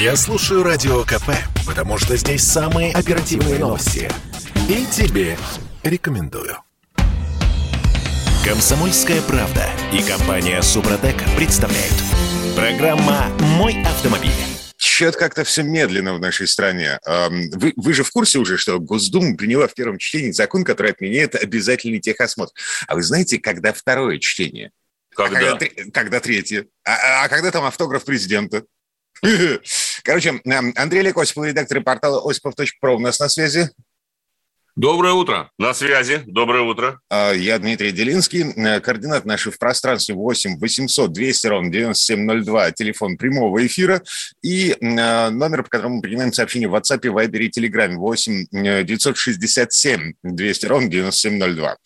Я слушаю Радио КП, потому что здесь самые оперативные новости. И тебе рекомендую. Комсомольская правда и компания Супротек представляют. Программа «Мой автомобиль». Что-то как-то все медленно в нашей стране. Вы, вы же в курсе уже, что Госдума приняла в первом чтении закон, который отменяет обязательный техосмотр. А вы знаете, когда второе чтение? Когда? А когда, когда третье? А, а когда там автограф президента? Короче, Андрей Олег Осипов, редактор портала осипов.про у нас на связи. Доброе утро. На связи. Доброе утро. А, я Дмитрий Делинский. Э, координат наши в пространстве 8 800 200 ровно 9702. Телефон прямого эфира. И э, номер, по которому мы принимаем сообщения в WhatsApp, Viber и Telegram 8 967 200 ровно 9702.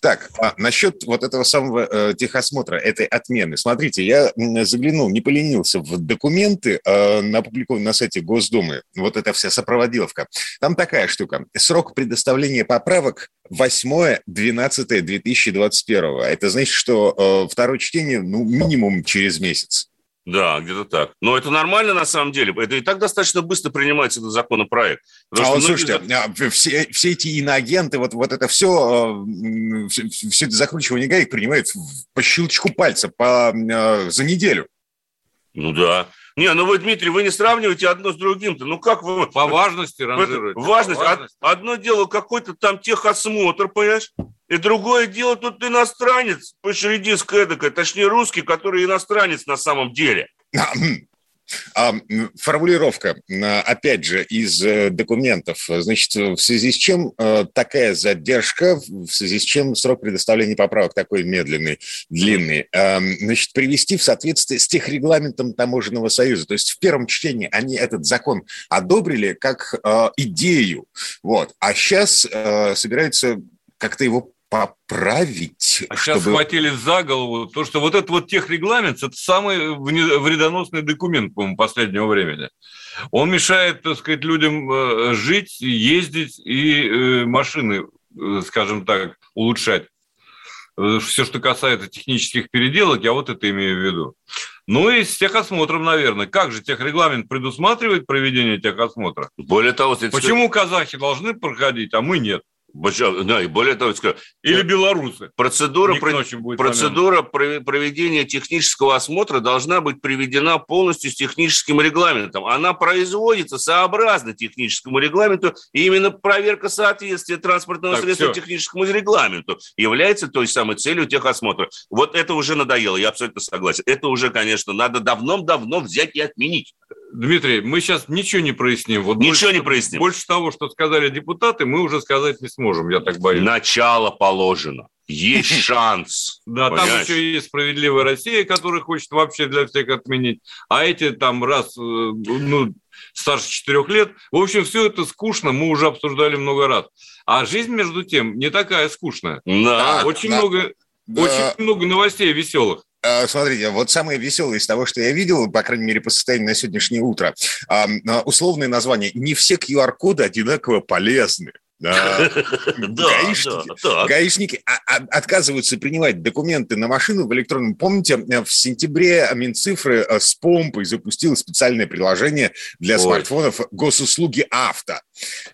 Так, а насчет вот этого самого э, техосмотра, этой отмены. Смотрите, я заглянул, не поленился в документы, э, опубликованные на сайте Госдумы. Вот эта вся сопроводиловка. Там такая штука. Срок предоставления поправок 8-12-2021. Это значит, что э, второе чтение, ну, минимум через месяц. Да, где-то так. Но это нормально на самом деле. Это и так достаточно быстро принимается этот законопроект. А вот слушайте, многие... все, все эти иноагенты, вот, вот это все, все, все это закручивание гаек принимают по щелчку пальца по, э, за неделю. Ну да. Не, ну вы, Дмитрий, вы не сравниваете одно с другим-то. Ну как вы... По важности ранжируете. Важность. По важности. Одно дело какой-то там техосмотр, понимаешь? И другое дело тут иностранец, по-шредиск эдакой, точнее русский, который иностранец на самом деле. А, формулировка, опять же, из э, документов. Значит, в связи с чем э, такая задержка, в связи с чем срок предоставления поправок такой медленный, длинный, значит, привести в соответствие с тех регламентом Таможенного союза. То есть в первом чтении они этот закон одобрили как э, идею, вот, а сейчас собираются как-то его поправить. А чтобы... сейчас схватили за голову то, что вот этот вот техрегламент – это самый вредоносный документ, по-моему, последнего времени. Он мешает, так сказать, людям э, жить, ездить и э, машины, э, скажем так, улучшать. Все, что касается технических переделок, я вот это имею в виду. Ну и с техосмотром, наверное. Как же техрегламент предусматривает проведение техосмотра? Более того, почему казахи должны проходить, а мы нет? Да, и более того, скажу, или белорусы. Процедура, про, процедура проведения технического осмотра должна быть приведена полностью с техническим регламентом. Она производится сообразно техническому регламенту, и именно проверка соответствия транспортного так, средства все. техническому регламенту является той самой целью техосмотра. Вот это уже надоело, я абсолютно согласен. Это уже, конечно, надо давно-давно взять и отменить. Дмитрий, мы сейчас ничего не проясним. Вот ничего больше, не проясним. Больше того, что сказали депутаты, мы уже сказать не сможем, я так боюсь. Начало положено. Есть шанс. Да, там еще есть справедливая Россия, которая хочет вообще для всех отменить. А эти там раз, э, ну, старше четырех лет. В общем, все это скучно, мы уже обсуждали много раз. А жизнь, между тем, не такая скучная. Да, очень да, много, да. очень много новостей веселых. А, смотрите, вот самое веселое из того, что я видел, по крайней мере, по состоянию на сегодняшнее утро, а, условное название «Не все QR-коды одинаково полезны». Гаишники, гаишники а, отказываются принимать документы на машину в электронном. Помните, в сентябре Минцифры э, с помпой запустила специальное приложение для смартфонов госуслуги авто.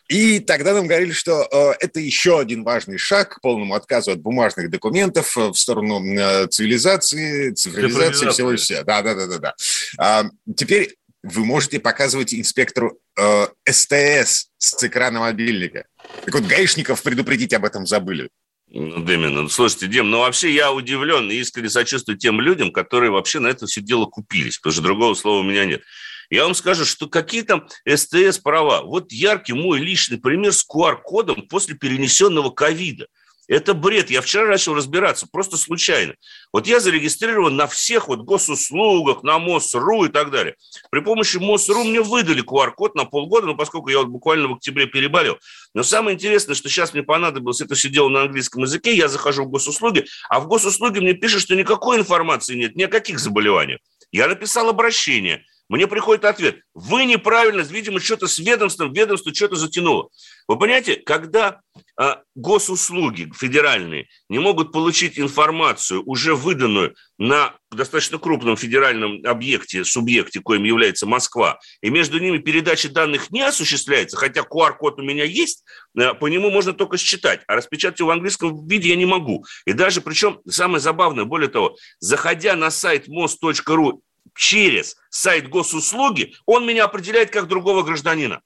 И тогда нам говорили, что э, это еще один важный шаг к полному отказу от бумажных документов э, в сторону цивилизации, цифровизации, всего и все. Да, да, да, да, да. А, теперь вы можете показывать инспектору э, СТС с экрана мобильника. Так вот, гаишников предупредить об этом забыли. Ну, именно. Ну, слушайте, Дим, ну вообще я удивлен и искренне сочувствую тем людям, которые вообще на это все дело купились, потому что другого слова у меня нет. Я вам скажу, что какие там СТС права. Вот яркий мой личный пример с QR-кодом после перенесенного ковида – это бред. Я вчера начал разбираться, просто случайно. Вот я зарегистрирован на всех вот госуслугах, на МОСРУ и так далее. При помощи МОСРУ мне выдали QR-код на полгода, ну, поскольку я вот буквально в октябре переболел. Но самое интересное, что сейчас мне понадобилось это все дело на английском языке, я захожу в госуслуги, а в госуслуги мне пишут, что никакой информации нет, ни о каких заболеваниях. Я написал обращение. мне приходит ответ. Вы неправильно, видимо, что-то с ведомством, ведомство что-то затянуло. Вы понимаете, когда а, госуслуги федеральные не могут получить информацию, уже выданную на достаточно крупном федеральном объекте, субъекте, коим является Москва, и между ними передача данных не осуществляется, хотя QR-код у меня есть, а, по нему можно только считать, а распечатать его в английском виде я не могу. И даже, причем, самое забавное, более того, заходя на сайт мост.ру через сайт госуслуги, он меня определяет как другого гражданина.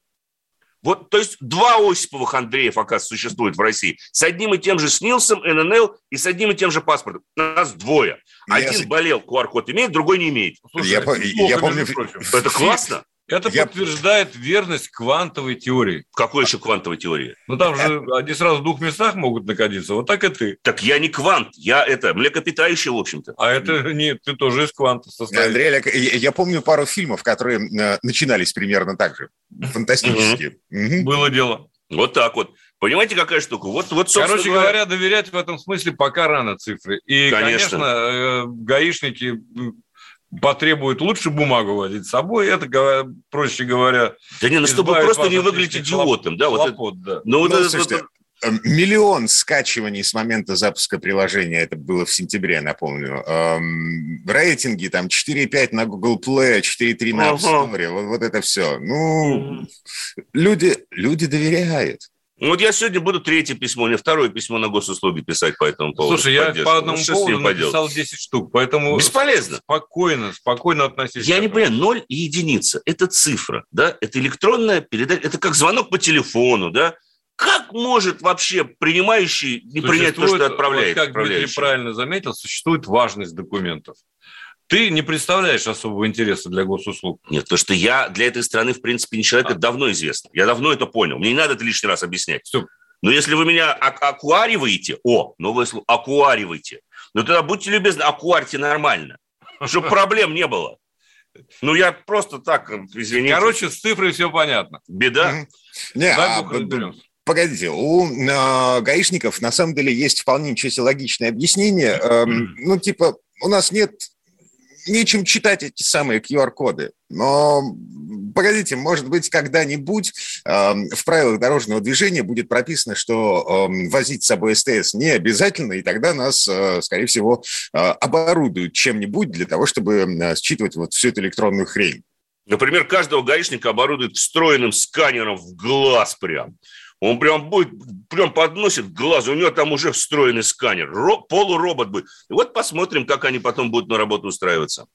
Вот, то есть два Осиповых Андреев, оказывается, существует в России. С одним и тем же СНИЛСом, ННЛ и с одним и тем же паспортом. Нас двое. Один я... болел, QR-код имеет, другой не имеет. Слушай, я, я помню... Это классно. Это я... подтверждает верность квантовой теории. Какой еще квантовой теории? Ну, там же они сразу в двух местах могут находиться. Вот так и ты. Так я не квант, я это млекопитающий, в общем-то. А это нет, ты тоже из кванта состоишь. Андрей Олег, я, я помню пару фильмов, которые э, начинались примерно так же. Фантастические. Было дело. Вот так вот. Понимаете, какая штука? Вот, вот Короче говоря, доверять в этом смысле пока рано цифры. И, конечно, конечно э, гаишники потребует лучше бумагу возить с собой, это, проще говоря... Да не, ну чтобы просто не выглядеть идиотом. Да, вот хлопот, это, да. Ну, вот ну, это, слушайте, э, Миллион скачиваний с момента запуска приложения, это было в сентябре, напомню. Эм, рейтинги там 4,5 на Google Play, 4,3 на App Store, вот, вот это все. Ну, люди, люди доверяют. Ну, вот я сегодня буду третье письмо, не второе письмо на госуслуги писать по этому поводу. Слушай, я по одному ну, поводу написал 10 штук, поэтому... Бесполезно. Спокойно, спокойно относись. Я не понимаю, ноль и единица – это цифра, да? Это электронная передача, это как звонок по телефону, да? Как может вообще принимающий не принять то, что отправляет? Вот как Дмитрий правильно заметил, существует важность документов. Ты не представляешь особого интереса для госуслуг. Нет, то что я для этой страны, в принципе, не человек, а. это давно известно. Я давно это понял. Мне не надо это лишний раз объяснять. Все. Но если вы меня акуариваете, о, новое слово, акуариваете, ну тогда будьте любезны, акуарьте нормально, чтобы проблем не было. Ну, я просто так, извините. Короче, с цифрой все понятно. Беда. Не, а, Погодите, у э, гаишников на самом деле есть вполне ничего логичное объяснение. Э, ну, типа, у нас нет нечем читать эти самые QR-коды. Но погодите, может быть, когда-нибудь э, в правилах дорожного движения будет прописано, что э, возить с собой СТС не обязательно, и тогда нас, э, скорее всего, э, оборудуют чем-нибудь для того, чтобы э, считывать вот всю эту электронную хрень. Например, каждого гаишника оборудуют встроенным сканером в глаз прям. Он прям будет, прям подносит к глазу, у него там уже встроенный сканер, ро, полуробот будет. И вот посмотрим, как они потом будут на работу устраиваться.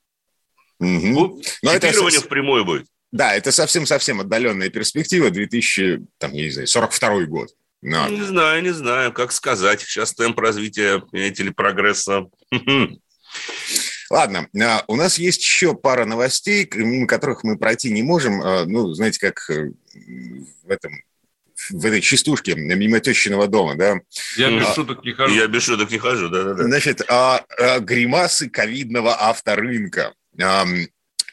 Угу. Ну, чипирование это... впрямую будет. Да, это совсем-совсем отдаленная перспектива, 2000, там, я не знаю, 42 год. Но... Не знаю, не знаю, как сказать. Сейчас темп развития, понимаете ли, прогресса. Ладно, а, у нас есть еще пара новостей, мимо которых мы пройти не можем. А, ну, знаете, как э, в этом в этой частушке мимо тещиного дома, да. Я без а, шуток не хожу. Я без шуток не хожу, да-да-да. Значит, а, а, гримасы ковидного авторынка. А,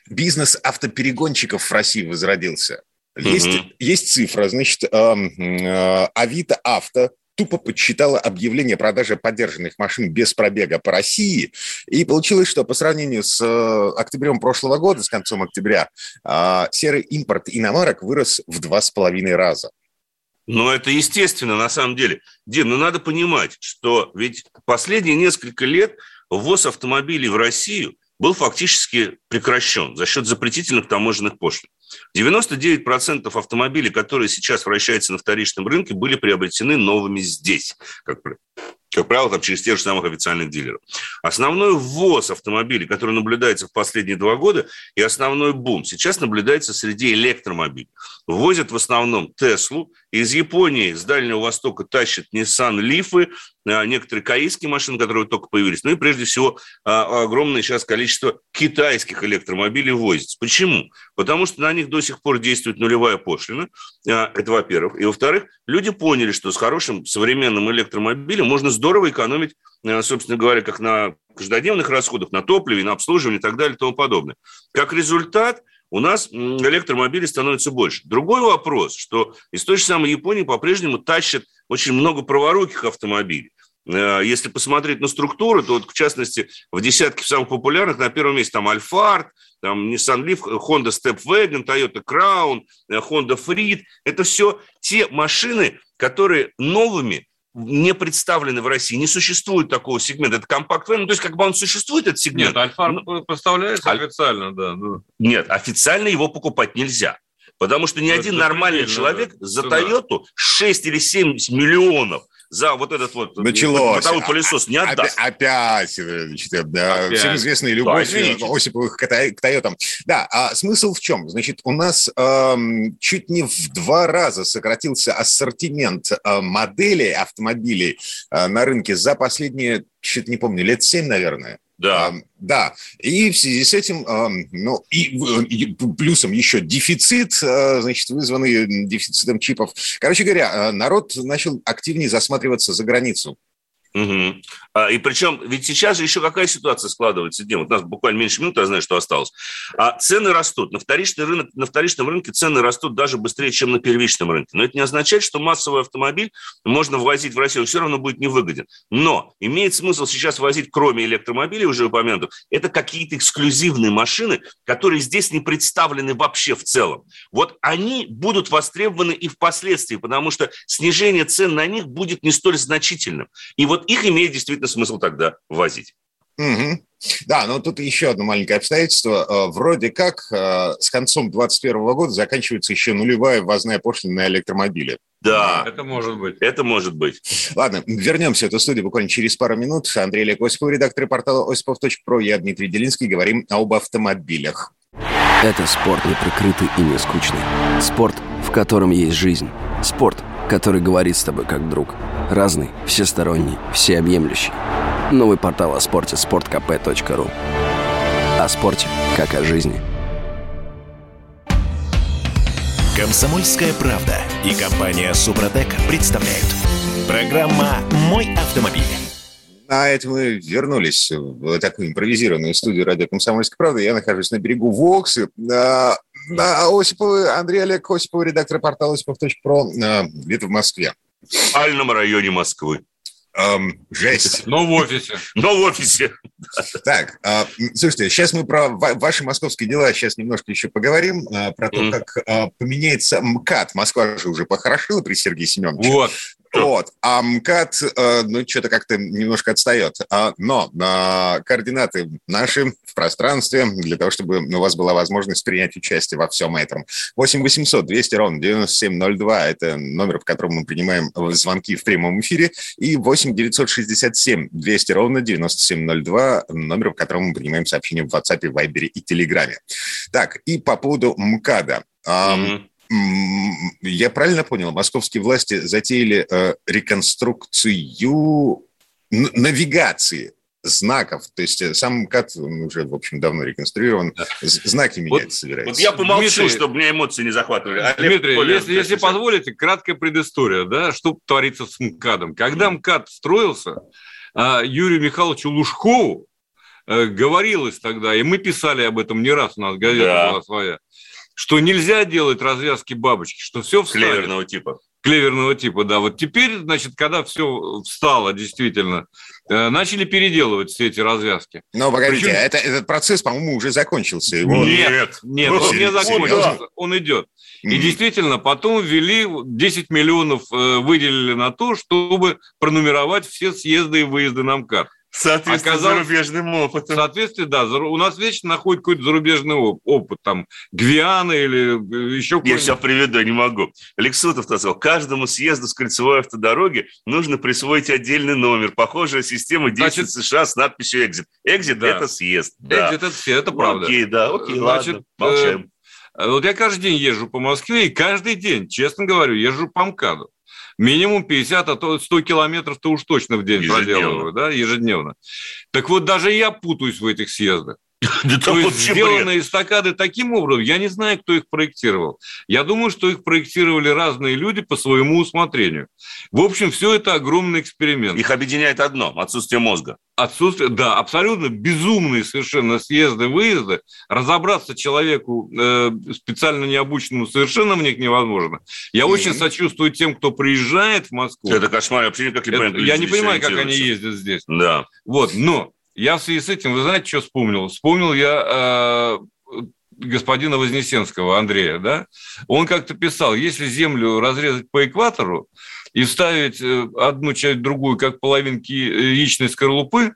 бизнес автоперегонщиков в России возродился. Есть, угу. есть цифра, значит, а, а, Авито Авто тупо подсчитала объявление о продаже поддержанных машин без пробега по России, и получилось, что по сравнению с э, октябрем прошлого года, с концом октября, а, серый импорт иномарок вырос в два с половиной раза. Но это естественно на самом деле. Дим, ну надо понимать, что ведь последние несколько лет ввоз автомобилей в Россию был фактически прекращен за счет запретительных таможенных пошлин. 99% автомобилей, которые сейчас вращаются на вторичном рынке, были приобретены новыми здесь, как как правило, там через тех же самых официальных дилеров. Основной ввоз автомобилей, который наблюдается в последние два года, и основной бум сейчас наблюдается среди электромобилей. Ввозят в основном Теслу, из Японии, с Дальнего Востока тащат Nissan Лифы, а, некоторые корейские машины, которые только появились, ну и прежде всего а, огромное сейчас количество китайских электромобилей возится. Почему? Потому что на них до сих пор действует нулевая пошлина, а, это во-первых. И во-вторых, люди поняли, что с хорошим современным электромобилем можно здорово экономить, собственно говоря, как на каждодневных расходах, на топливе, на обслуживании и так далее и тому подобное. Как результат, у нас электромобилей становится больше. Другой вопрос, что из той же самой Японии по-прежнему тащат очень много праворуких автомобилей. э, если посмотреть на структуру, то вот, в частности, в десятке самых популярных на первом месте там Альфард, там Nissan Leaf, Honda Stepwagon, Toyota Crown, э, Honda Freed. Это все те машины, которые новыми не представлены в России, не существует такого сегмента. Это компакт ну, то есть как бы он существует, этот сегмент. Нет, Альфа но... поставляется официально, да. Нет, официально его покупать нельзя. Потому что ни ну, один нормальный человек да. за Тойоту 6 или 7 миллионов за вот этот вот Началось. бытовой пылесос не отдаст. Опять, значит, да, опять. всем известная любовь да, Осиповых к Тойотам. Да, а смысл в чем? Значит, у нас эм, чуть не в два раза сократился ассортимент э, моделей автомобилей э, на рынке за последние, чуть не помню, лет семь, наверное. Да. Да, и в связи с этим, ну, и, плюсом еще дефицит, а, значит, вызванный дефицитом чипов. Короче говоря, а, народ начал активнее засматриваться за границу. Угу. А, и причем, ведь сейчас же еще какая ситуация складывается, Дим? Вот у нас буквально меньше минуты, я знаю, что осталось. А цены растут. На, вторичный рынок, на вторичном рынке цены растут даже быстрее, чем на первичном рынке. Но это не означает, что массовый автомобиль можно ввозить в Россию, все равно будет невыгоден. Но имеет смысл сейчас возить, кроме электромобилей, уже упомянутых, это какие-то эксклюзивные машины, которые здесь не представлены вообще в целом. Вот они будут востребованы и впоследствии, потому что снижение цен на них будет не столь значительным. И вот их имеет действительно смысл тогда возить. Угу. Да, но тут еще одно маленькое обстоятельство. Э, вроде как э, с концом 2021 года заканчивается еще нулевая ввозная пошлина на электромобили. Да, это может быть. Это может быть. Ладно, вернемся в эту студию буквально через пару минут. Андрей Олег Осипов, редактор портала осипов.про. Я Дмитрий Делинский. Говорим об автомобилях. Это спорт не прикрытый и не скучный. Спорт, в котором есть жизнь. Спорт, который говорит с тобой как друг. Разный, всесторонний, всеобъемлющий. Новый портал о спорте – sportkp.ru О спорте, как о жизни. Комсомольская правда и компания «Супротек» представляют. Программа «Мой автомобиль». А это мы вернулись в такую импровизированную студию радио «Комсомольская правда». Я нахожусь на берегу Воксы. А, на Осиповы, Андрей Олег Осипов, редактор портала осипов.про, а, где-то в Москве. В спальном районе Москвы. Эм, жесть. Но в офисе. Но в офисе. Так, э, слушайте, сейчас мы про ваши московские дела сейчас немножко еще поговорим, э, про то, mm. как э, поменяется МКАД. Москва же уже похорошила при Сергее Семеновиче. Вот. Вот. А МКАД, э, ну, что-то как-то немножко отстает. А, но а, координаты наши в пространстве, для того, чтобы у вас была возможность принять участие во всем этом. 8 800 200 ровно 9702 – это номер, в котором мы принимаем звонки в прямом эфире. И 8 967 200 ровно 9702 – номер, в котором мы принимаем сообщения в WhatsApp, Viber и Telegram. Так, и по поводу МКАДа. Mm-hmm. Я правильно понял, московские власти затеяли э, реконструкцию навигации знаков, то есть э, сам МКАД уже, в общем, давно реконструирован, да. знаки менять вот, собирается. Вот я помолчу, Дмитрий, чтобы меня эмоции не захватывали. Олег Дмитрий, Коля, если, если позволите, краткая предыстория, да, что творится с МКАДом. Когда МКАД строился, а, Юрию Михайловичу Лужкову э, говорилось тогда, и мы писали об этом не раз, у нас газета да. была своя, что нельзя делать развязки бабочки, что все встанет. Клеверного типа. Клеверного типа, да. Вот теперь, значит, когда все встало действительно, э, начали переделывать все эти развязки. Но, погодите, Причем... это, этот процесс, по-моему, уже закончился. Его... Нет, нет, он не закончился, он идет. И действительно, потом ввели 10 миллионов, э, выделили на то, чтобы пронумеровать все съезды и выезды на МКАД. Соответственно, Оказалось, зарубежным опытом. Соответственно, да. У нас вечно находит какой-то зарубежный опыт. Там Гвиана или э, еще какой-нибудь. Я сейчас приведу, не могу. Алексутов сказал, каждому съезду с кольцевой автодороги нужно присвоить отдельный номер. Похожая система действует в США с надписью «Экзит». «Экзит» да. – это съезд. Да. «Экзит» – это съезд, это правда. Окей, да, окей, Значит, ладно, молчаем. Э, вот я каждый день езжу по Москве, и каждый день, честно говорю, езжу по МКАДу минимум 50, а то 100 километров-то уж точно в день ежедневно. проделываю, да, ежедневно. Так вот, даже я путаюсь в этих съездах. То есть сделаны эстакады таким образом, я не знаю, кто их проектировал. Я думаю, что их проектировали разные люди по своему усмотрению. В общем, все это огромный эксперимент. Их объединяет одно – отсутствие мозга. Отсутствие, да, абсолютно безумные совершенно съезды, выезды. Разобраться человеку э, специально необученному совершенно в них невозможно. Я mm-hmm. очень сочувствую тем, кто приезжает в Москву. Это кошмар, я вообще никак не понимаю. Я не понимаю, как они ездят здесь. Да. Вот, но я в связи с этим, вы знаете, что вспомнил? Вспомнил я э, господина Вознесенского Андрея, да? Он как-то писал, если землю разрезать по экватору и вставить э, одну часть другую, как половинки яичной скорлупы,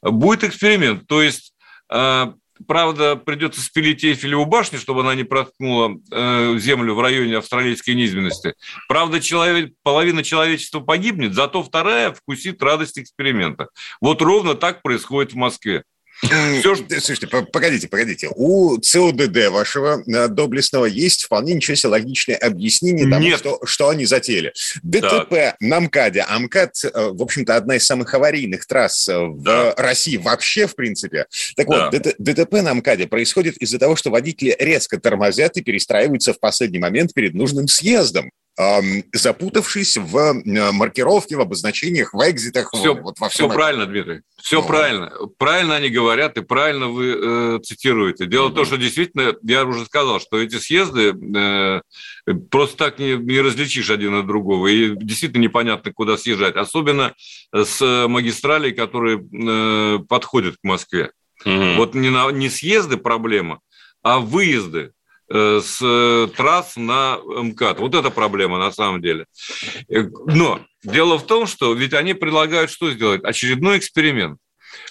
будет эксперимент. То есть э, Правда, придется спилить Эйфелеву башню, чтобы она не проткнула э, землю в районе австралийской низменности. Правда, человек, половина человечества погибнет, зато вторая вкусит радость эксперимента. Вот ровно так происходит в Москве. Все, слушайте, погодите, погодите. У ЦОДД вашего э, доблестного есть вполне ничего себе логичное объяснение тому, Нет. Что, что они затеяли. ДТП так. на МКАДе. А МКАД, э, в общем-то, одна из самых аварийных трасс э, в да. России вообще, в принципе. Так да. вот, ДТП на МКАДе происходит из-за того, что водители резко тормозят и перестраиваются в последний момент перед нужным съездом запутавшись в маркировке, в обозначениях, в экзитах. Все, вот во всем все правильно, Дмитрий. Все ну, правильно. Правильно они говорят, и правильно вы э, цитируете. Дело в том, что действительно, я уже сказал, что эти съезды э, просто так не, не различишь один от другого. И действительно непонятно, куда съезжать. Особенно с магистралей, которые э, подходят к Москве. Угу. Вот не, на, не съезды проблема, а выезды. Э, с э, трасс на МКАД. Вот это проблема на самом деле. Э, но дело в том, что ведь они предлагают что сделать? Очередной эксперимент.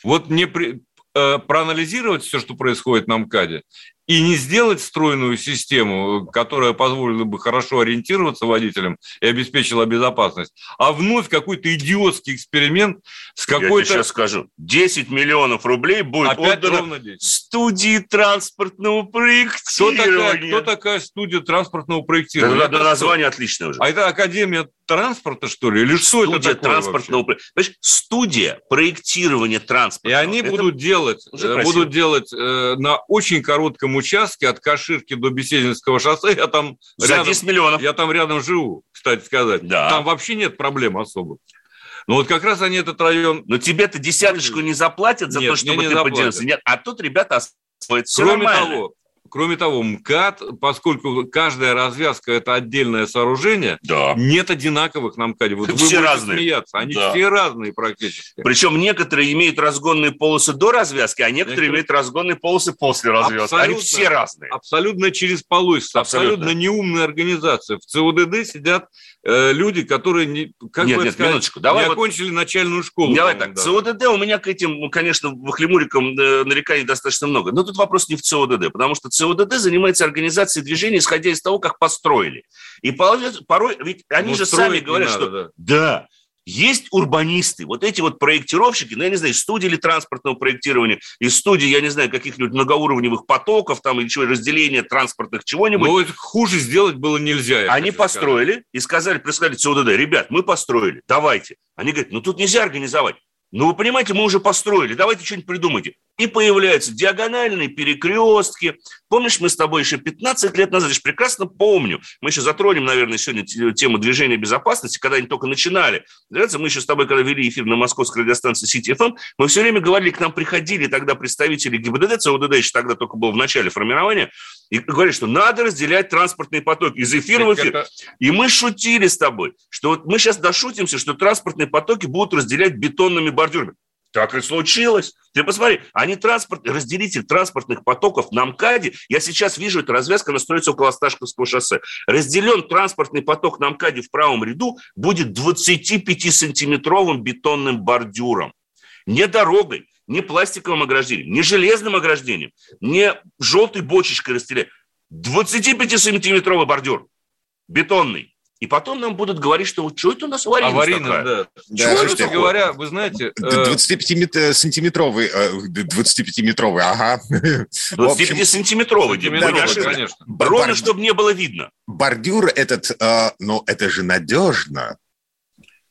Вот не при, проанализировать все, что происходит на МКАДе, и не сделать стройную систему, которая позволила бы хорошо ориентироваться водителям и обеспечила безопасность, а вновь какой-то идиотский эксперимент с какой-то... Я сейчас скажу. 10 миллионов рублей будет Опять отдано студии транспортного проектирования. Кто такая, кто такая студия транспортного проектирования? Да, да, название отличное уже. А это Академия транспорта, что ли? Или что студия это такое транспортного вообще? Студия проектирования транспорта. И они это будут делать, э, будут делать э, на очень коротком участке от Каширки до Бесединского шоссе. Я там За рядом, 10 миллионов. Я там рядом живу, кстати сказать. Да. Там вообще нет проблем особых. Ну вот как раз они этот район... Но тебе-то десяточку не заплатят за нет, то, чтобы ты поделился. Нет, а тут ребята освоят. Кроме того, Кроме того, МКАД, поскольку каждая развязка – это отдельное сооружение, да. нет одинаковых на МКАДе. Вот все разные. смеяться, они да. все разные практически. Причем некоторые имеют разгонные полосы до развязки, а некоторые, некоторые... имеют разгонные полосы после развязки. Абсолютно, они все разные. Абсолютно через полось. Абсолютно. абсолютно неумная организация. В ЦУДД сидят э, люди, которые не, как нет, бы нет, сказать, минуточку. Давай не вот... окончили начальную школу. Давай так. Да. ЦУДД у меня к этим, конечно, вахлемурикам э, нареканий достаточно много. Но тут вопрос не в ЦУДД, потому что ЦУДД занимается организацией движения, исходя из того, как построили. И порой, ведь они ну, же сами говорят, надо, что да. да, есть урбанисты, вот эти вот проектировщики, ну, я не знаю, студии или транспортного проектирования, из студии, я не знаю, каких-нибудь многоуровневых потоков там или чего, разделения транспортных чего-нибудь. Но это хуже сделать было нельзя. Они построили сказать. и сказали, прислали ЦУДД, ребят, мы построили, давайте. Они говорят, ну тут нельзя организовать. Ну, вы понимаете, мы уже построили, давайте что-нибудь придумайте. И появляются диагональные перекрестки. Помнишь, мы с тобой еще 15 лет назад, я же прекрасно помню, мы еще затронем, наверное, сегодня тему движения безопасности, когда они только начинали. Мы еще с тобой, когда вели эфир на московской радиостанции Сити ФМ, мы все время говорили, к нам приходили тогда представители ГИБДД, ЦОДД еще тогда только был в начале формирования, и говорили, что надо разделять транспортные потоки из эфира в эфир. И мы шутили с тобой, что вот мы сейчас дошутимся, что транспортные потоки будут разделять бетонными бордюрами. Так и случилось. Ты посмотри, они транспорт, разделитель транспортных потоков на МКАДе, я сейчас вижу, эта развязка, она строится около Осташковского шоссе. Разделен транспортный поток на МКАДе в правом ряду будет 25-сантиметровым бетонным бордюром. Не дорогой, не пластиковым ограждением, не железным ограждением, не желтой бочечкой разделять. 25-сантиметровый бордюр бетонный. И потом нам будут говорить, что вот что это у нас аварийность Аварийность, такая? да. да слушайте, говоря, вы знаете... 25-сантиметровый, 25-метровый, ага. 25-сантиметровый, конечно. Ровно, чтобы не было видно. Бордюр этот, ну, это же надежно.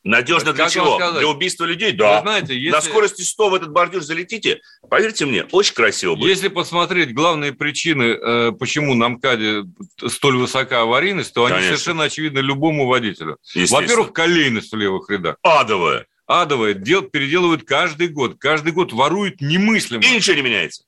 Надежно для чего? Для убийства людей? Да. Вы знаете, если... На скорости 100 в этот бордюр залетите, поверьте мне, очень красиво будет. Если посмотреть главные причины, э, почему на МКАДе столь высока аварийность, то Конечно. они совершенно очевидны любому водителю. Во-первых, колейность в левых рядах. Адовая. Адовая. Дел, переделывают каждый год. Каждый год воруют немыслимо. И ничего не меняется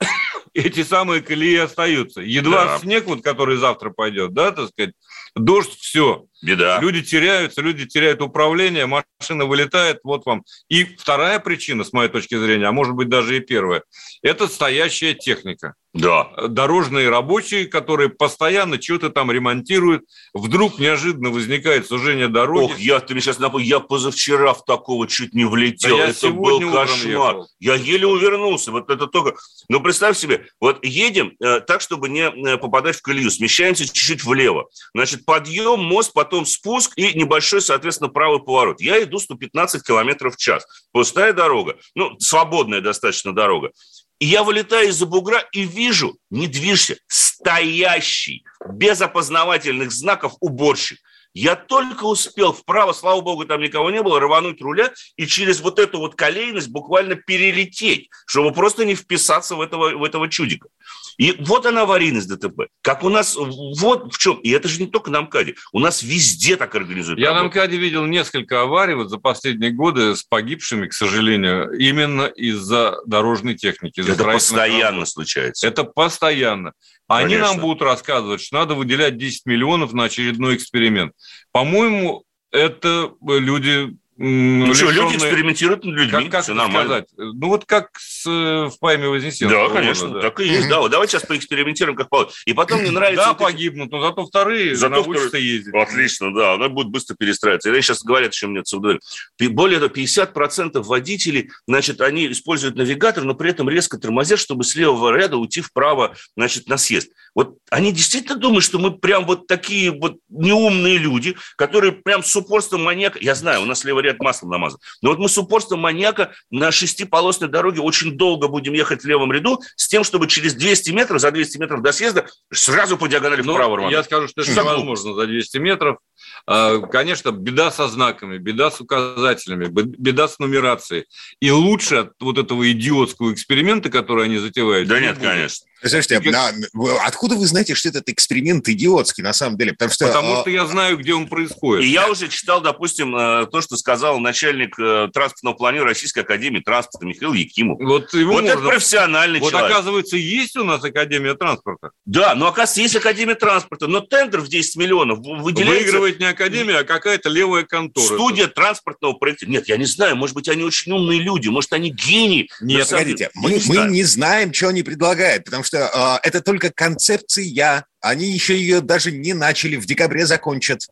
эти самые колеи остаются. Едва да. снег, вот, который завтра пойдет, да, так сказать, дождь, все. Беда. Люди теряются, люди теряют управление, машина вылетает, вот вам. И вторая причина, с моей точки зрения, а может быть даже и первая, это стоящая техника. Да. Дорожные рабочие, которые постоянно что-то там ремонтируют, вдруг неожиданно возникает сужение дороги. Ох, я, ты мне сейчас напомню, я позавчера в такого чуть не влетел. Да это был кошмар. Я еле увернулся. Вот это только... Но представь себе, вот едем э, так, чтобы не э, попадать в колею, смещаемся чуть-чуть влево. Значит, подъем, мост, потом спуск и небольшой, соответственно, правый поворот. Я иду 115 километров в час. Пустая дорога, ну, свободная достаточно дорога. И я вылетаю из-за бугра и вижу, не движься, стоящий, без опознавательных знаков уборщик. Я только успел вправо, слава богу, там никого не было, рвануть руля и через вот эту вот колейность буквально перелететь, чтобы просто не вписаться в этого, в этого чудика. И вот она аварийность ДТП. Как у нас, вот в чем. И это же не только на МКАДе. У нас везде так организуют. Я работу. на МКАДе видел несколько аварий вот за последние годы с погибшими, к сожалению, именно из-за дорожной техники. Из это постоянно работ. случается. Это постоянно. Они Конечно. нам будут рассказывать, что надо выделять 10 миллионов на очередной эксперимент. По-моему, это люди ну что, люди экспериментируют над людьми, как, как все нормально. Сказать? Ну вот как с э, в пойме Вознесенского. Да, конечно, да. так и есть. Да, вот давайте сейчас поэкспериментируем, как получится. И потом мне нравится... Да, погибнут, но зато вторые зато научатся вторые... ездить. Отлично, да, она будет быстро перестраиваться. И сейчас говорят, чем мне отсюда Более того, 50% водителей, значит, они используют навигатор, но при этом резко тормозят, чтобы с левого ряда уйти вправо, значит, на съезд. Вот они действительно думают, что мы прям вот такие вот неумные люди, которые прям с упорством маньяка... Я знаю, у нас левый ряд маслом намазан. Но вот мы с упорством маньяка на шестиполосной дороге очень долго будем ехать в левом ряду с тем, чтобы через 200 метров, за 200 метров до съезда сразу по диагонали ну, вправо рвануть. Я скажу, что это невозможно за 200 метров. А, конечно, беда со знаками, беда с указателями, беда с нумерацией. И лучше от вот этого идиотского эксперимента, который они затевают. Да нет, будет. конечно. Слушайте, на, откуда вы знаете, что этот эксперимент идиотский на самом деле? Потому что, Потому а, что я знаю, где он происходит. И я уже читал, допустим, э, то, что сказал начальник э, транспортного планирования Российской Академии транспорта Михаил Якимов. Вот, его вот можно... это профессиональный вот, человек. Вот, оказывается, есть у нас Академия транспорта. Да, но, оказывается, есть Академия транспорта, но тендер в 10 миллионов выделяется... Выигрывает не Академия, а какая-то левая контора. Студия транспортного проекта. Нет, я не знаю, может быть, они очень умные люди, может, они гении. Нет, погодите, мы, не, мы не знаем, что они предлагают, потому что э, это только концепция, они еще ее даже не начали, в декабре закончат.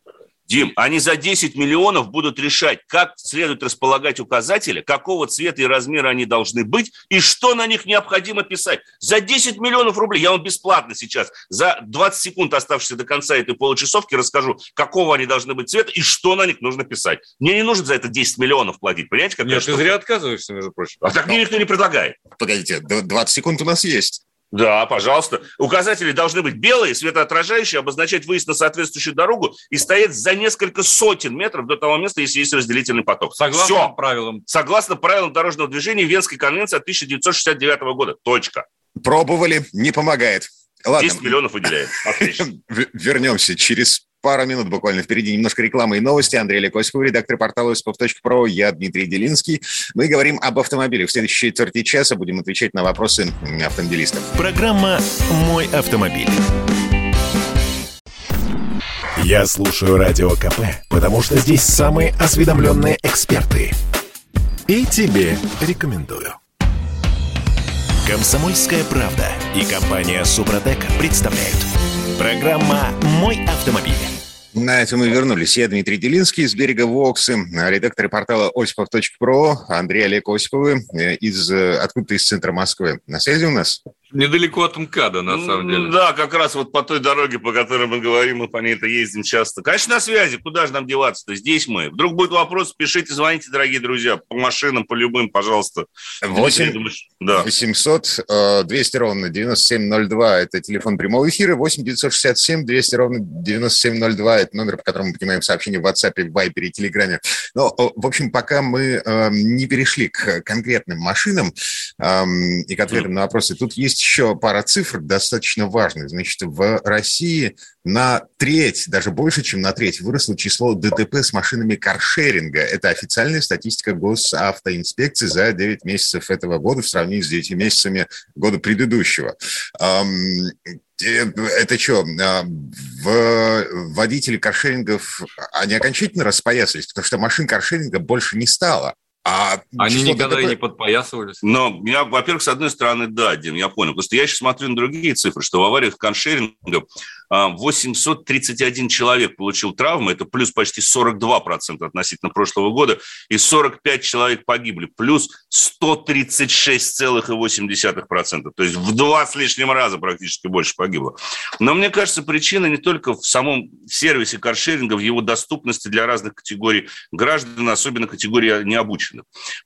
Дим, они за 10 миллионов будут решать, как следует располагать указатели, какого цвета и размера они должны быть, и что на них необходимо писать. За 10 миллионов рублей я вам бесплатно сейчас, за 20 секунд, оставшихся до конца этой получасовки, расскажу, какого они должны быть цвета и что на них нужно писать. Мне не нужно за это 10 миллионов платить, понимаете? Нет, ты зря отказываешься, между прочим. А так мне никто не предлагает. Погодите, 20 секунд у нас есть. Да, пожалуйста. Указатели должны быть белые, светоотражающие, обозначать выезд на соответствующую дорогу и стоять за несколько сотен метров до того места, если есть разделительный поток. Согласно Все. правилам. Согласно правилам дорожного движения Венской конвенции от 1969 года. Точка. Пробовали, не помогает. Ладно. 10 миллионов выделяет. Отлично. Вернемся через пару минут буквально впереди немножко рекламы и новости. Андрей Лекосиков, редактор портала «Испов.про», я Дмитрий Делинский. Мы говорим об автомобилях. В следующей четверти часа будем отвечать на вопросы автомобилистов. Программа «Мой автомобиль». Я слушаю Радио КП, потому что здесь самые осведомленные эксперты. И тебе рекомендую. Комсомольская правда и компания «Супротек» представляют. Программа «Мой автомобиль». На этом мы вернулись. Я Дмитрий Делинский из берега Воксы, редактор портала осипов.про, Андрей Олег Осиповы из, откуда-то из центра Москвы. На связи у нас? Недалеко от МКАДа, на самом деле. Да, как раз вот по той дороге, по которой мы говорим, мы по ней это ездим часто. Конечно, на связи. Куда же нам деваться-то? Здесь мы. Вдруг будет вопрос, пишите, звоните, дорогие друзья. По машинам, по любым, пожалуйста. 8 да. 800 200 э, ровно 9702 – это телефон прямого эфира. 8 967 200 ровно 9702 – это номер, по которому мы принимаем сообщения в WhatsApp, в Viber и Telegram. Но, в общем, пока мы э, не перешли к конкретным машинам эм, и к ответам на вопросы, тут есть еще пара цифр достаточно важных. Значит, в России на треть, даже больше, чем на треть, выросло число ДТП с машинами каршеринга. Это официальная статистика госавтоинспекции за 9 месяцев этого года в сравнении с 9 месяцами года предыдущего. Это что, а, в водители каршерингов, они окончательно распоясались, потому что машин каршеринга больше не стало. А Они никогда такое... и не подпоясывались. Но я, во-первых, с одной стороны, да, Дим, я понял. Просто я сейчас смотрю на другие цифры, что в авариях каршеринга 831 а, человек получил травмы, это плюс почти 42% относительно прошлого года, и 45 человек погибли, плюс 136,8%, то есть в два с лишним раза практически больше погибло. Но мне кажется, причина не только в самом сервисе каршеринга, в его доступности для разных категорий граждан, особенно категории необученных.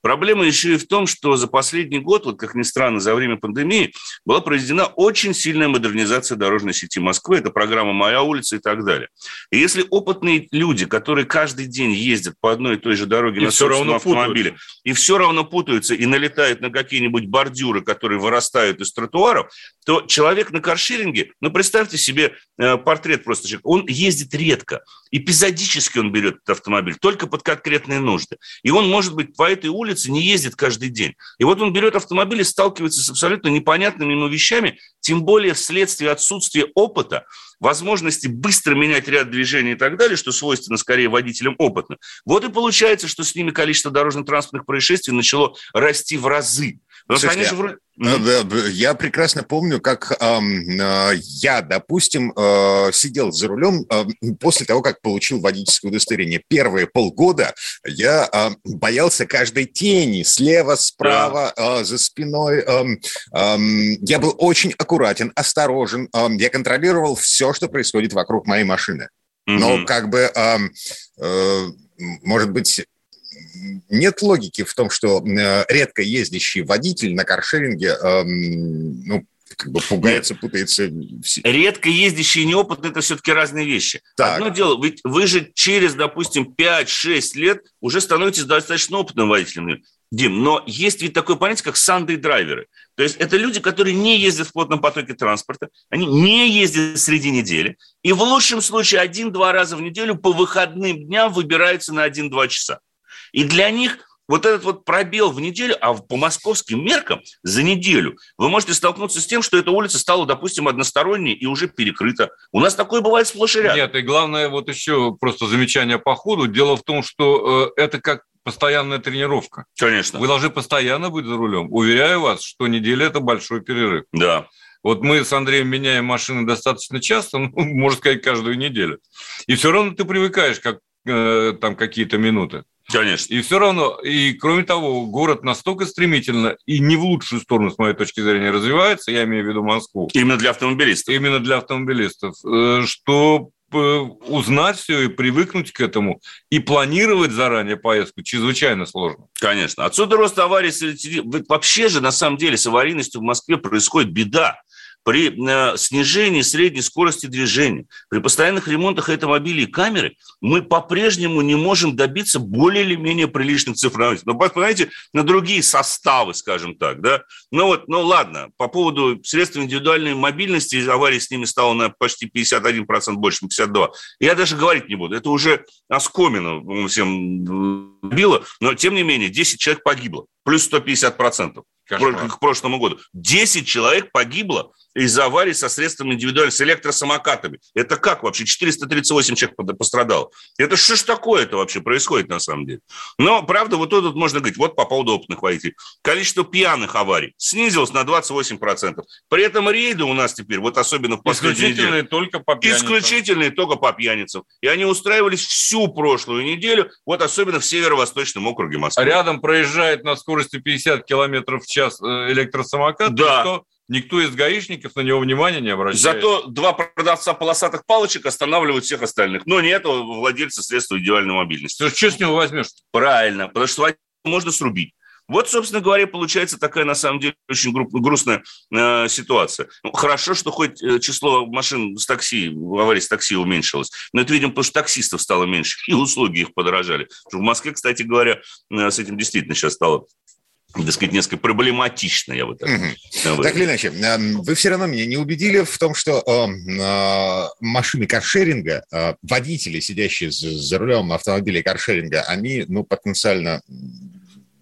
Проблема еще и в том, что за последний год, вот как ни странно, за время пандемии была проведена очень сильная модернизация дорожной сети Москвы. Это программа «Моя улица» и так далее. И если опытные люди, которые каждый день ездят по одной и той же дороге и на собственном автомобиле, путаются. и все равно путаются и налетают на какие-нибудь бордюры, которые вырастают из тротуаров, то человек на каршеринге, ну, представьте себе э, портрет просто человека, он ездит редко, эпизодически он берет этот автомобиль, только под конкретные нужды. И он, может быть, по этой улице не ездит каждый день. И вот он берет автомобиль и сталкивается с абсолютно непонятными ему вещами, тем более вследствие отсутствия опыта, возможности быстро менять ряд движений и так далее, что свойственно скорее водителям опытным. Вот и получается, что с ними количество дорожно-транспортных происшествий начало расти в разы. Слушайте, они же вроде... Э, я прекрасно помню, как э, я, допустим, э, сидел за рулем э, после того, как получил водительское удостоверение. Первые полгода я э, боялся каждой тени слева, справа, да. э, за спиной. Э, э, я был очень аккуратен, осторожен. Э, я контролировал все, что происходит вокруг моей машины. Но как бы, э, э, может быть, нет логики в том, что э, редко ездящий водитель на каршеринге, эм, ну, как бы пугается, Нет. путается. Редко ездящий и неопытный – это все-таки разные вещи. Так. Одно дело, ведь вы же через, допустим, 5-6 лет уже становитесь достаточно опытным водителем. Дим, но есть ведь такое понятие, как санды-драйверы. То есть это люди, которые не ездят в плотном потоке транспорта, они не ездят среди недели, и в лучшем случае один-два раза в неделю по выходным дням выбираются на один-два часа. И для них вот этот вот пробел в неделю, а по московским меркам за неделю вы можете столкнуться с тем, что эта улица стала, допустим, односторонней и уже перекрыта. У нас такое бывает сплошь и рядом. Нет, и главное, вот еще просто замечание по ходу. Дело в том, что э, это как постоянная тренировка. Конечно. Вы должны постоянно быть за рулем. Уверяю вас, что неделя – это большой перерыв. Да. Вот мы с Андреем меняем машины достаточно часто, ну, можно сказать, каждую неделю. И все равно ты привыкаешь, как э, там какие-то минуты. Конечно. И все равно, и кроме того, город настолько стремительно и не в лучшую сторону, с моей точки зрения, развивается, я имею в виду Москву. Именно для автомобилистов. Именно для автомобилистов, э, что э, узнать все и привыкнуть к этому и планировать заранее поездку чрезвычайно сложно. Конечно. Отсюда рост аварий. Вообще же, на самом деле, с аварийностью в Москве происходит беда при э, снижении средней скорости движения, при постоянных ремонтах автомобилей и камеры, мы по-прежнему не можем добиться более или менее приличных цифр. Но посмотрите на другие составы, скажем так. Да? Ну вот, ну ладно, по поводу средств индивидуальной мобильности, аварий с ними стало на почти 51% больше, на 52%. Я даже говорить не буду. Это уже оскомину всем било, но тем не менее 10 человек погибло, плюс 150%. Кошмар. к прошлому году. 10 человек погибло из-за аварии со средствами индивидуальных, с электросамокатами. Это как вообще? 438 человек пострадало. Это что ж такое-то вообще происходит на самом деле? Но, правда, вот тут можно говорить, вот по поводу опытных водителей. Количество пьяных аварий снизилось на 28%. При этом рейды у нас теперь, вот особенно в последние Исключительные недели, только по пьяницам. Исключительные только по пьяницам. И они устраивались всю прошлую неделю, вот особенно в северо-восточном округе Москвы. Рядом проезжает на скорости 50 километров в час э, электросамокат, да. Никто из гаишников на него внимания не обращает. Зато два продавца полосатых палочек останавливают всех остальных. Но нет владельца средств индивидуальной мобильности. Ты что с него возьмешь? Правильно, потому что можно срубить. Вот, собственно говоря, получается такая, на самом деле, очень грустная э, ситуация. Ну, хорошо, что хоть э, число машин с такси, аварий с такси уменьшилось. Но это, видимо, потому что таксистов стало меньше, и услуги их подорожали. В Москве, кстати говоря, э, с этим действительно сейчас стало так сказать, несколько проблематично, я вот так угу. Так или иначе, эм, вы все равно меня не убедили в том, что э, э, машины каршеринга, э, водители, сидящие за, за рулем автомобиля каршеринга, они, ну, потенциально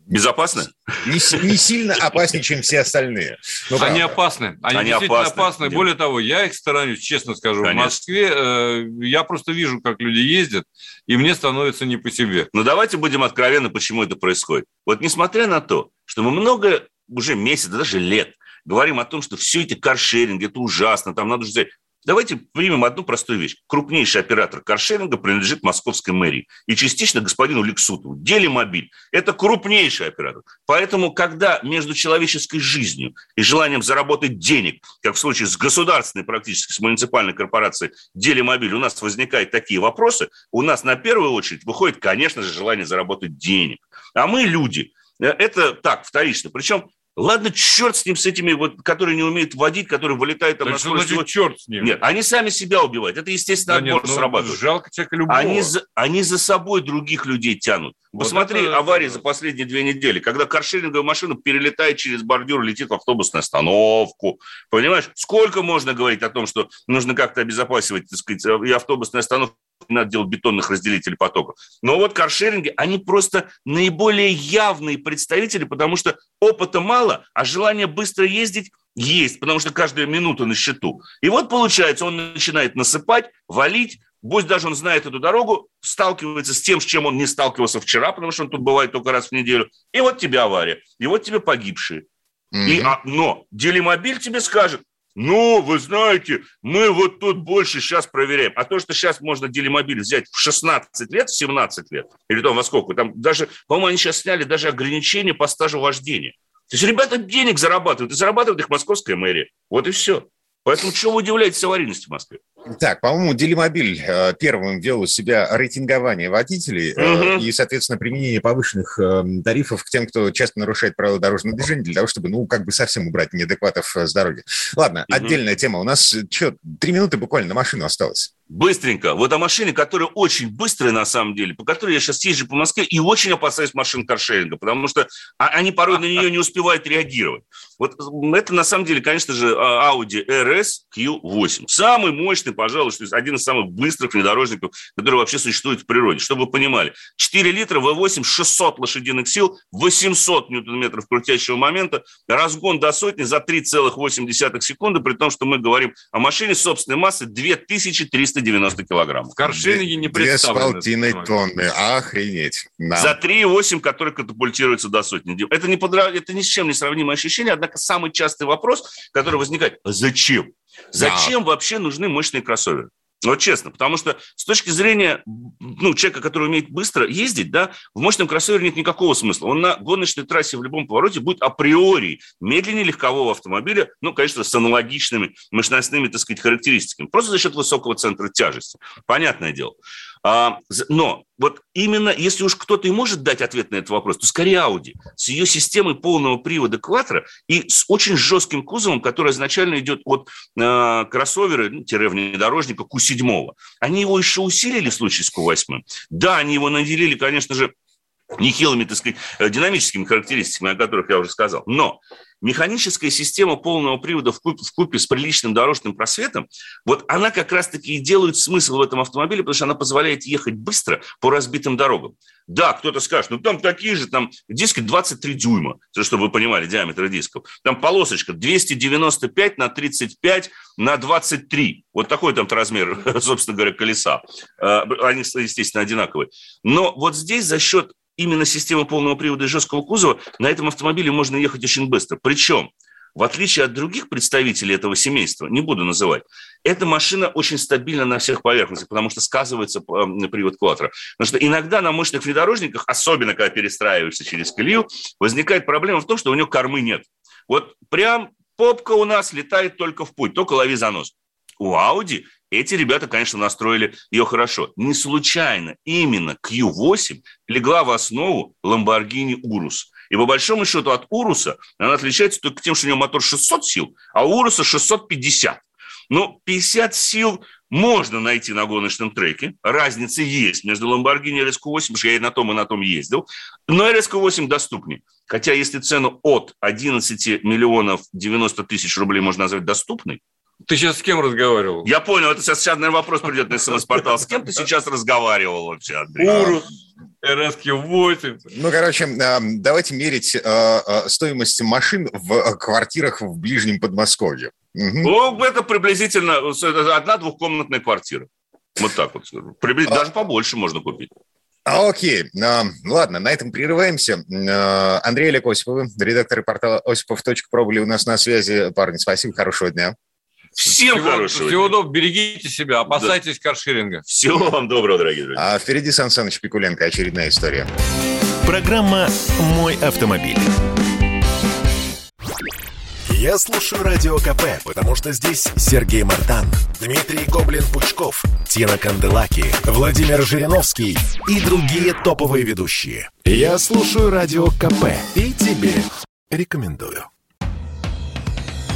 Безопасны? Не, не сильно опаснее, чем все остальные. Ну, они опасны. Они, они действительно опасны. опасны. Более того, я их сторонюсь, честно скажу. Конечно. В Москве э, я просто вижу, как люди ездят, и мне становится не по себе. Но давайте будем откровенны, почему это происходит. Вот несмотря на то, что мы много, уже месяцев, даже лет, говорим о том, что все эти каршеринги, это ужасно, там надо же Давайте примем одну простую вещь. Крупнейший оператор каршеринга принадлежит московской мэрии и частично господину Лексутову. Делимобиль – это крупнейший оператор. Поэтому, когда между человеческой жизнью и желанием заработать денег, как в случае с государственной, практически с муниципальной корпорацией Делимобиль, у нас возникают такие вопросы, у нас на первую очередь выходит, конечно же, желание заработать денег. А мы люди – это так, вторично. Причем Ладно, черт с ним, с этими, вот, которые не умеют водить, которые вылетают там так на скорости. Значит, черт с ним? Нет, они сами себя убивают. Это, естественно, да отбор нет, ну, срабатывает. Жалко человека любого. Они за, они за собой других людей тянут. Вот Посмотри это... аварии за последние две недели, когда каршеринговая машина перелетает через бордюр, летит в автобусную остановку. Понимаешь, сколько можно говорить о том, что нужно как-то обезопасивать, так сказать, и автобусную остановку не надо делать бетонных разделителей потоков. Но вот каршеринги, они просто наиболее явные представители, потому что опыта мало, а желание быстро ездить есть, потому что каждая минута на счету. И вот получается, он начинает насыпать, валить, пусть даже он знает эту дорогу, сталкивается с тем, с чем он не сталкивался вчера, потому что он тут бывает только раз в неделю, и вот тебе авария, и вот тебе погибшие. Mm-hmm. И, а, но Делимобиль тебе скажет, ну, вы знаете, мы вот тут больше сейчас проверяем. А то, что сейчас можно делимобиль взять в 16 лет, в 17 лет, или там во сколько, там даже, по-моему, они сейчас сняли даже ограничения по стажу вождения. То есть ребята денег зарабатывают, и зарабатывает их московская мэрия. Вот и все. Поэтому чего вы удивляетесь аварийности в Москве? Так, по-моему, Делимобиль э, первым ввел у себя рейтингование водителей угу. и, соответственно, применение повышенных эм, тарифов к тем, кто часто нарушает правила дорожного движения, для того, чтобы, ну, как бы совсем убрать неадекватов с дороги. Ладно, угу. отдельная тема. У нас, что, три минуты буквально на машину осталось. Быстренько. Вот о машине, которая очень быстрая на самом деле, по которой я сейчас езжу по Москве и очень опасаюсь машин каршеринга, потому что а, они порой на нее не успевают реагировать. Вот это на самом деле, конечно же, а, Audi RS Q8. Самый мощный, пожалуй, что один из самых быстрых внедорожников, который вообще существует в природе. Чтобы вы понимали, 4 литра V8, 600 лошадиных сил, 800 ньютон-метров крутящего момента, разгон до сотни за 3,8 секунды, при том, что мы говорим о машине собственной массы 2300 390 килограммов. В Коршинге не представлено. Две с полтиной тонны. Охренеть. Нам. За 3,8, который катапультируется до сотни. Это, не подра... это ни с чем не сравнимое ощущение, однако самый частый вопрос, который возникает, зачем? Зачем да. вообще нужны мощные кроссоверы? Вот честно, потому что с точки зрения ну, человека, который умеет быстро ездить, да, в мощном кроссовере нет никакого смысла. Он на гоночной трассе в любом повороте будет априори медленнее легкового автомобиля, ну, конечно, с аналогичными мощностными, так сказать, характеристиками, просто за счет высокого центра тяжести. Понятное дело. А, но вот именно если уж кто-то и может дать ответ на этот вопрос, то скорее Audi с ее системой полного привода Quattro и с очень жестким кузовом, который изначально идет от э, кроссовера, ну, внедорожника Q7. Они его еще усилили в случае с Q8. Да, они его наделили, конечно же, нехилыми, так сказать, э, динамическими характеристиками, о которых я уже сказал. Но механическая система полного привода в купе, в купе с приличным дорожным просветом, вот она как раз-таки и делает смысл в этом автомобиле, потому что она позволяет ехать быстро по разбитым дорогам. Да, кто-то скажет, ну там такие же, там диски 23 дюйма, чтобы вы понимали диаметр дисков. Там полосочка 295 на 35 на 23. Вот такой там размер, собственно говоря, колеса. Э, они, естественно, одинаковые. Но вот здесь за счет именно системы полного привода и жесткого кузова, на этом автомобиле можно ехать очень быстро. Причем, в отличие от других представителей этого семейства, не буду называть, эта машина очень стабильна на всех поверхностях, потому что сказывается э, привод Quattro. Потому что иногда на мощных внедорожниках, особенно когда перестраиваешься через колею, возникает проблема в том, что у него кормы нет. Вот прям попка у нас летает только в путь, только лови занос. У Audi эти ребята, конечно, настроили ее хорошо. Не случайно именно Q8 легла в основу Lamborghini Urus. И по большому счету от Уруса она отличается только тем, что у него мотор 600 сил, а у Уруса 650. Ну, 50 сил можно найти на гоночном треке. Разница есть между Lamborghini и RSQ-8, потому что я и на том, и на том ездил. Но RSQ-8 доступнее. Хотя если цену от 11 миллионов 90 тысяч рублей можно назвать доступной, ты сейчас с кем разговаривал? Я понял, это сейчас, сейчас наверное, вопрос придет на смс-портал. С кем ты сейчас разговаривал вообще, Андрей? Урус, РСК-8. Ну, короче, давайте мерить э, э, стоимость машин в квартирах в ближнем Подмосковье. Угу. Ну, это приблизительно одна двухкомнатная квартира. Вот так вот. Приблизительно, а... Даже побольше можно купить. Окей, ладно, на этом прерываемся. Андрей Олег Осипов, редактор портала осипов.про были у нас на связи. Парни, спасибо, хорошего дня. Всем всего, хорошего Всего доброго, берегите себя, опасайтесь да. каршеринга. Всего вам доброго, дорогие друзья. А впереди Сан Саныч Пикуленко, очередная история. Программа «Мой автомобиль». Я слушаю Радио КП, потому что здесь Сергей Мартан, Дмитрий Гоблин-Пучков, Тина Канделаки, Владимир Жириновский и другие топовые ведущие. Я слушаю Радио КП и тебе рекомендую.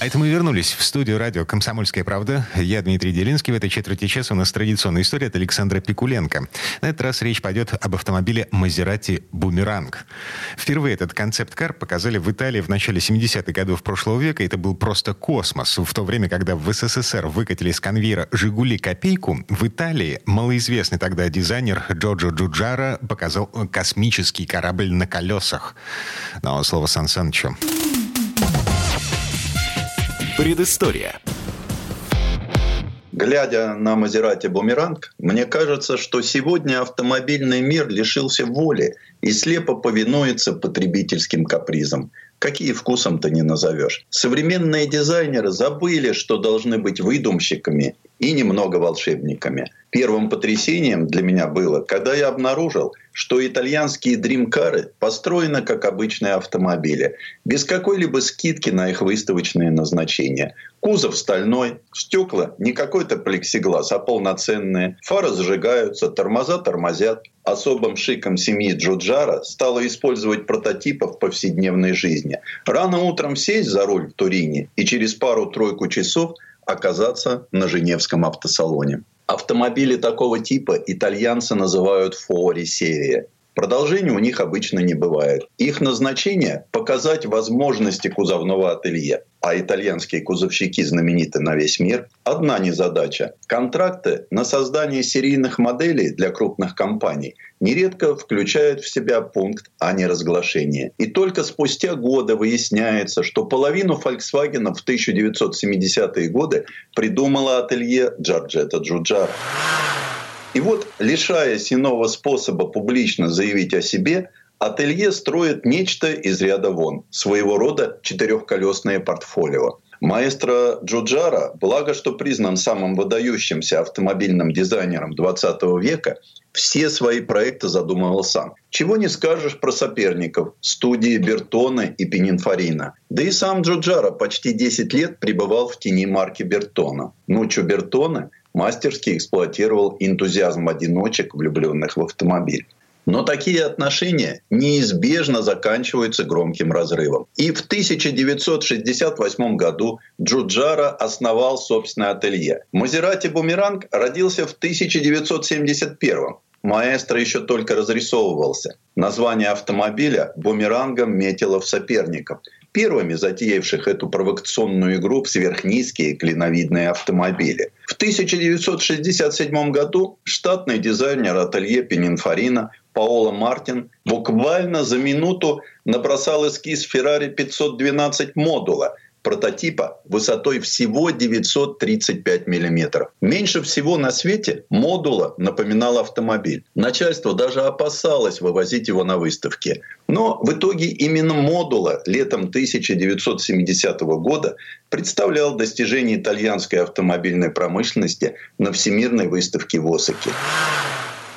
А это мы вернулись в студию радио «Комсомольская правда». Я Дмитрий Делинский. В этой четверти часа у нас традиционная история от Александра Пикуленко. На этот раз речь пойдет об автомобиле Maserati Бумеранг. Впервые этот концепт-кар показали в Италии в начале 70-х годов прошлого века. Это был просто космос. В то время, когда в СССР выкатили с конвейера «Жигули Копейку», в Италии малоизвестный тогда дизайнер Джорджо Джуджара показал космический корабль на колесах. Но слово Сан Санычу. Предыстория. Глядя на Мазерати Бумеранг, мне кажется, что сегодня автомобильный мир лишился воли и слепо повинуется потребительским капризам. Какие вкусом-то не назовешь. Современные дизайнеры забыли, что должны быть выдумщиками и немного волшебниками. Первым потрясением для меня было, когда я обнаружил, что итальянские дримкары построены как обычные автомобили, без какой-либо скидки на их выставочные назначения. Кузов стальной, стекла не какой-то плексиглаз, а полноценные, фары зажигаются, тормоза тормозят. Особым шиком семьи Джуджара стало использовать прототипы в повседневной жизни. Рано утром сесть за руль в Турине и через пару-тройку часов оказаться на Женевском автосалоне. Автомобили такого типа итальянцы называют фори серия. Продолжения у них обычно не бывает. Их назначение – показать возможности кузовного ателье а итальянские кузовщики знамениты на весь мир, одна незадача. Контракты на создание серийных моделей для крупных компаний нередко включают в себя пункт о неразглашении. И только спустя годы выясняется, что половину Volkswagen в 1970-е годы придумала ателье Джорджета Джуджара. И вот, лишаясь иного способа публично заявить о себе, Ателье строит нечто из ряда вон, своего рода четырехколесное портфолио. Маэстро Джуджара, благо что признан самым выдающимся автомобильным дизайнером 20 века, все свои проекты задумывал сам. Чего не скажешь про соперников студии Бертона и Пенинфорина. Да и сам Джуджара почти 10 лет пребывал в тени марки Бертона. Ночью Бертона мастерски эксплуатировал энтузиазм одиночек, влюбленных в автомобиль. Но такие отношения неизбежно заканчиваются громким разрывом. И в 1968 году Джуджара основал собственное ателье. Мазерати Бумеранг родился в 1971 Маэстро еще только разрисовывался. Название автомобиля бумерангом метило в соперников, первыми затеявших эту провокационную игру в сверхнизкие клиновидные автомобили. В 1967 году штатный дизайнер ателье Пенинфорина Паоло Мартин буквально за минуту набросал эскиз Ferrari 512 модула – прототипа высотой всего 935 мм. Меньше всего на свете модула напоминал автомобиль. Начальство даже опасалось вывозить его на выставке. Но в итоге именно модула летом 1970 года представлял достижение итальянской автомобильной промышленности на Всемирной выставке в Осаке.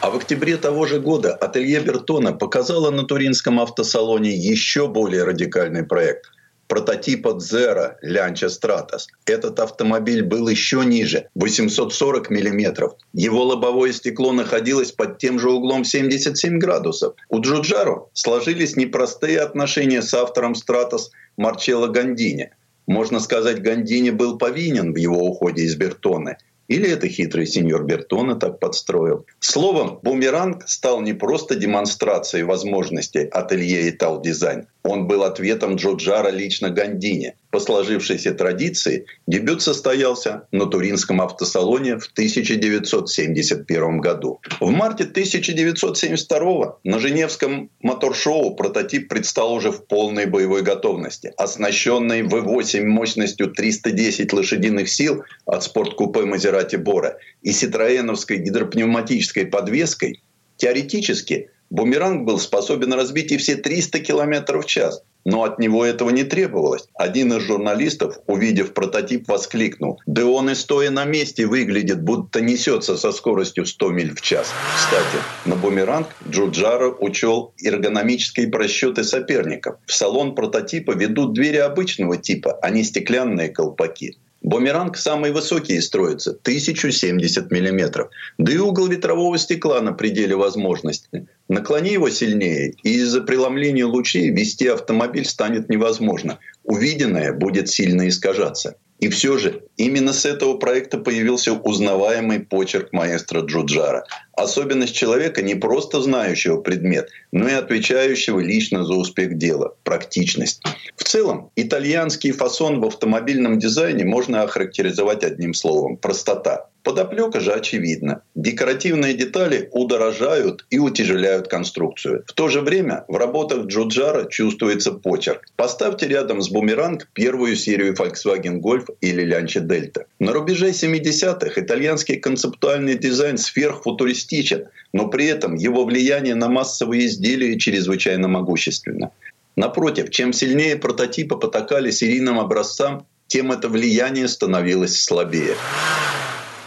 А в октябре того же года ателье Бертона показало на Туринском автосалоне еще более радикальный проект – прототипа Zero Lancia Stratos. Этот автомобиль был еще ниже, 840 миллиметров. Его лобовое стекло находилось под тем же углом 77 градусов. У Джуджаро сложились непростые отношения с автором Stratos Марчелло Гандини. Можно сказать, Гандини был повинен в его уходе из Бертоны – или это хитрый сеньор Бертона так подстроил. Словом, бумеранг стал не просто демонстрацией возможностей ателье и дизайн. Он был ответом Джоджара лично Гандине. По сложившейся традиции дебют состоялся на Туринском автосалоне в 1971 году. В марте 1972 на Женевском моторшоу прототип предстал уже в полной боевой готовности. Оснащенный V8 мощностью 310 лошадиных сил от спорткупе Мазерати Бора и ситроеновской гидропневматической подвеской, теоретически Бумеранг был способен разбить и все 300 км в час. Но от него этого не требовалось. Один из журналистов, увидев прототип, воскликнул. «Да он и стоя на месте выглядит, будто несется со скоростью 100 миль в час». Кстати, на бумеранг Джуджаро учел эргономические просчеты соперников. В салон прототипа ведут двери обычного типа, а не стеклянные колпаки. Бумеранг самый высокий строится 1070 мм. Да и угол ветрового стекла на пределе возможностей. Наклони его сильнее, и из-за преломления лучей вести автомобиль станет невозможно. Увиденное будет сильно искажаться. И все же именно с этого проекта появился узнаваемый почерк маэстро Джуджара. Особенность человека не просто знающего предмет, но и отвечающего лично за успех дела – практичность. В целом, итальянский фасон в автомобильном дизайне можно охарактеризовать одним словом – простота. Подоплека же очевидна. Декоративные детали удорожают и утяжеляют конструкцию. В то же время в работах Джуджара чувствуется почерк. Поставьте рядом с бумеранг первую серию Volkswagen Golf или Lancia Delta. На рубеже 70-х итальянский концептуальный дизайн сверхфутуристичен, но при этом его влияние на массовые изделия чрезвычайно могущественно. Напротив, чем сильнее прототипы потакали серийным образцам, тем это влияние становилось слабее.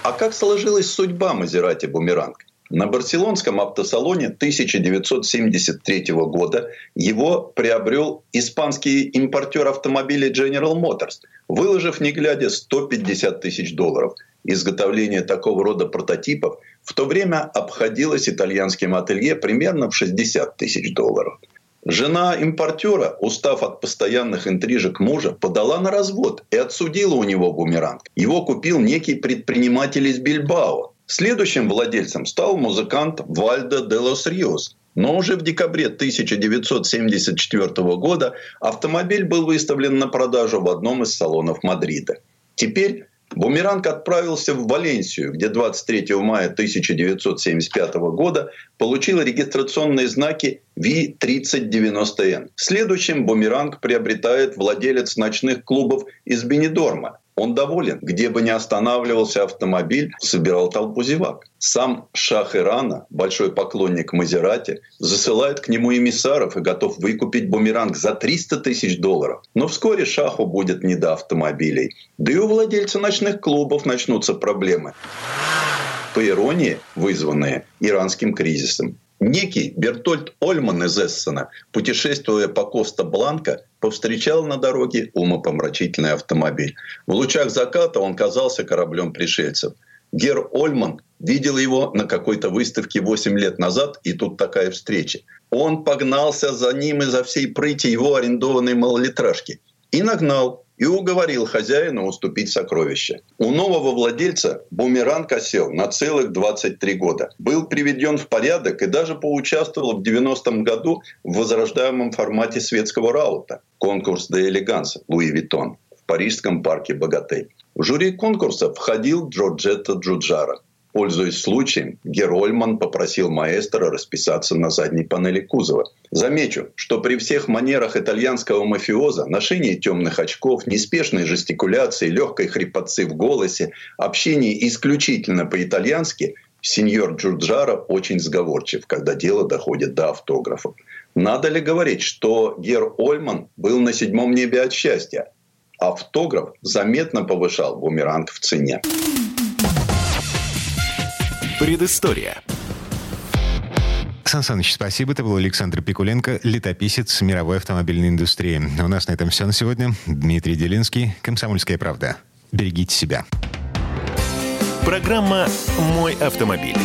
А как сложилась судьба Мазерати Бумеранг? На барселонском автосалоне 1973 года его приобрел испанский импортер автомобилей General Motors, выложив не глядя 150 тысяч долларов. Изготовление такого рода прототипов в то время обходилось итальянским ателье примерно в 60 тысяч долларов – Жена импортера, устав от постоянных интрижек мужа, подала на развод и отсудила у него бумеранг. Его купил некий предприниматель из Бильбао. Следующим владельцем стал музыкант Вальдо де лос Риос. Но уже в декабре 1974 года автомобиль был выставлен на продажу в одном из салонов Мадрида. Теперь Бумеранг отправился в Валенсию, где 23 мая 1975 года получил регистрационные знаки V3090N. Следующим бумеранг приобретает владелец ночных клубов из Бенедорма. Он доволен. Где бы ни останавливался автомобиль, собирал толпу зевак. Сам Шах Ирана, большой поклонник Мазерати, засылает к нему эмиссаров и готов выкупить бумеранг за 300 тысяч долларов. Но вскоре Шаху будет не до автомобилей. Да и у владельца ночных клубов начнутся проблемы. По иронии, вызванные иранским кризисом. Некий Бертольд Ольман из Эссена, путешествуя по Коста-Бланка, повстречал на дороге умопомрачительный автомобиль. В лучах заката он казался кораблем пришельцев. Герр Ольман видел его на какой-то выставке 8 лет назад, и тут такая встреча. Он погнался за ним изо всей прыти его арендованной малолитражки и нагнал, и уговорил хозяина уступить сокровище. У нового владельца бумеранг осел на целых 23 года. Был приведен в порядок и даже поучаствовал в 90-м году в возрождаемом формате светского раута Concours d'Élégance Louis Vuitton в парижском парке Богатей. В жюри конкурса входил Джорджетто Джуджара. Пользуясь случаем, Герольман попросил маэстро расписаться на задней панели кузова. Замечу, что при всех манерах итальянского мафиоза, ношении темных очков, неспешной жестикуляции, легкой хрипотцы в голосе, общении исключительно по-итальянски, сеньор Джуджара очень сговорчив, когда дело доходит до автографов. Надо ли говорить, что Гер Ольман был на седьмом небе от счастья? Автограф заметно повышал бумеранг в цене. Предыстория. Сан Саныч, спасибо. Это был Александр Пикуленко, летописец мировой автомобильной индустрии. У нас на этом все на сегодня. Дмитрий Делинский, «Комсомольская правда». Берегите себя. Программа «Мой автомобиль».